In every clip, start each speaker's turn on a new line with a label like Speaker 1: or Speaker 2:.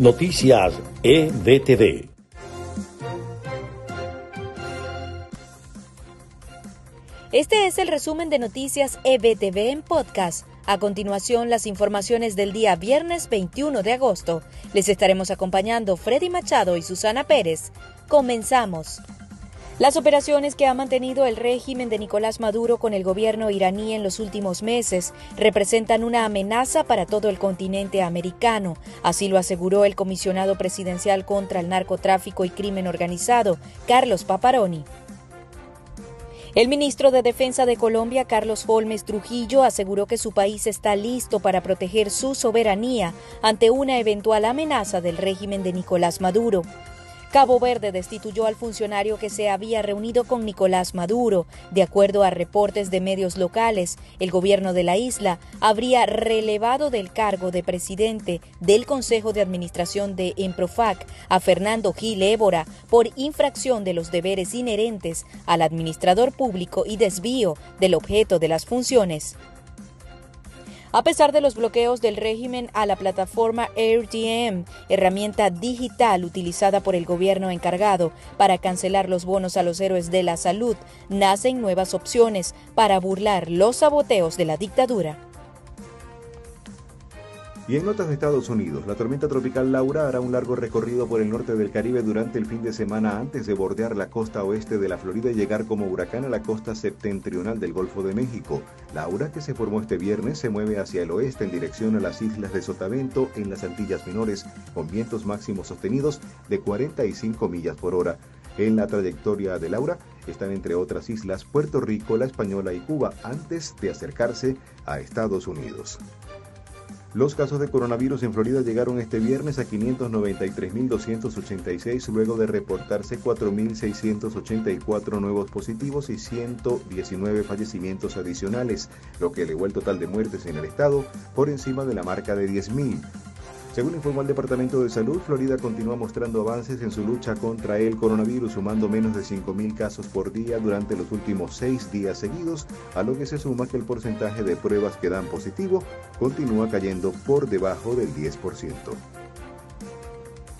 Speaker 1: Noticias EBTV.
Speaker 2: Este es el resumen de Noticias EBTV en podcast. A continuación, las informaciones del día viernes 21 de agosto. Les estaremos acompañando Freddy Machado y Susana Pérez. Comenzamos. Las operaciones que ha mantenido el régimen de Nicolás Maduro con el gobierno iraní en los últimos meses representan una amenaza para todo el continente americano, así lo aseguró el comisionado presidencial contra el narcotráfico y crimen organizado, Carlos Paparoni. El ministro de Defensa de Colombia, Carlos Holmes Trujillo, aseguró que su país está listo para proteger su soberanía ante una eventual amenaza del régimen de Nicolás Maduro. Cabo Verde destituyó al funcionario que se había reunido con Nicolás Maduro. De acuerdo a reportes de medios locales, el gobierno de la isla habría relevado del cargo de presidente del Consejo de Administración de Emprofac a Fernando Gil Évora por infracción de los deberes inherentes al administrador público y desvío del objeto de las funciones. A pesar de los bloqueos del régimen a la plataforma AirDM, herramienta digital utilizada por el gobierno encargado para cancelar los bonos a los héroes de la salud, nacen nuevas opciones para burlar los saboteos de la dictadura.
Speaker 3: Y en notas de Estados Unidos, la tormenta tropical Laura hará un largo recorrido por el norte del Caribe durante el fin de semana antes de bordear la costa oeste de la Florida y llegar como huracán a la costa septentrional del Golfo de México. Laura, que se formó este viernes, se mueve hacia el oeste en dirección a las islas de Sotavento en las Antillas Menores, con vientos máximos sostenidos de 45 millas por hora. En la trayectoria de Laura están entre otras islas Puerto Rico, La Española y Cuba antes de acercarse a Estados Unidos. Los casos de coronavirus en Florida llegaron este viernes a 593.286 luego de reportarse 4.684 nuevos positivos y 119 fallecimientos adicionales, lo que elevó el total de muertes en el estado por encima de la marca de 10.000. Según informó el Departamento de Salud, Florida continúa mostrando avances en su lucha contra el coronavirus, sumando menos de 5.000 casos por día durante los últimos seis días seguidos, a lo que se suma que el porcentaje de pruebas que dan positivo continúa cayendo por debajo del 10%.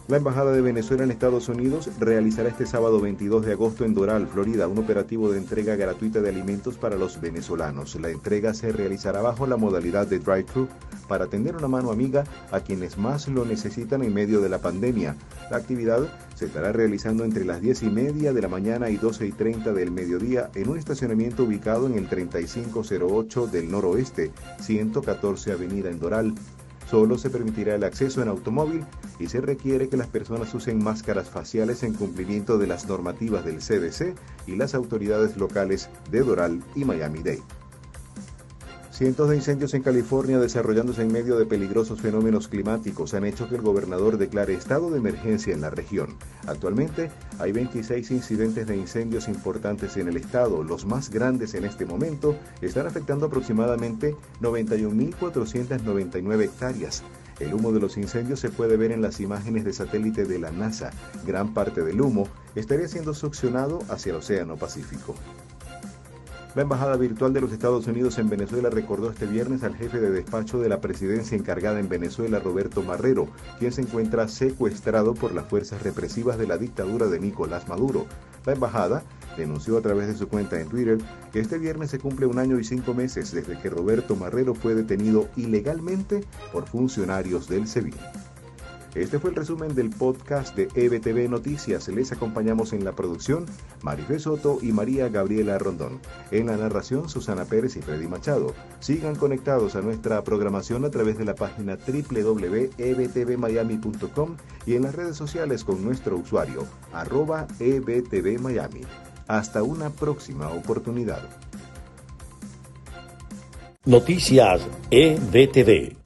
Speaker 3: La Embajada de Venezuela en Estados Unidos realizará este sábado 22 de agosto en Doral, Florida, un operativo de entrega gratuita de alimentos para los venezolanos. La entrega se realizará bajo la modalidad de drive-thru para atender una mano amiga a quienes más lo necesitan en medio de la pandemia. La actividad se estará realizando entre las 10 y media de la mañana y 12 y 30 del mediodía en un estacionamiento ubicado en el 3508 del noroeste, 114 Avenida en Doral. Solo se permitirá el acceso en automóvil y se requiere que las personas usen máscaras faciales en cumplimiento de las normativas del CDC y las autoridades locales de Doral y Miami-Dade. Cientos de incendios en California desarrollándose en medio de peligrosos fenómenos climáticos han hecho que el gobernador declare estado de emergencia en la región. Actualmente hay 26 incidentes de incendios importantes en el estado. Los más grandes en este momento están afectando aproximadamente 91.499 hectáreas. El humo de los incendios se puede ver en las imágenes de satélite de la NASA. Gran parte del humo estaría siendo succionado hacia el Océano Pacífico. La Embajada Virtual de los Estados Unidos en Venezuela recordó este viernes al jefe de despacho de la presidencia encargada en Venezuela, Roberto Marrero, quien se encuentra secuestrado por las fuerzas represivas de la dictadura de Nicolás Maduro. La embajada denunció a través de su cuenta en Twitter que este viernes se cumple un año y cinco meses desde que Roberto Marrero fue detenido ilegalmente por funcionarios del SEBIN. Este fue el resumen del podcast de EBTV Noticias. Les acompañamos en la producción Marife Soto y María Gabriela Rondón. En la narración Susana Pérez y Freddy Machado. Sigan conectados a nuestra programación a través de la página www.ebtvmiami.com y en las redes sociales con nuestro usuario arroba ebtvmiami. Hasta una próxima oportunidad.
Speaker 1: Noticias EBTV.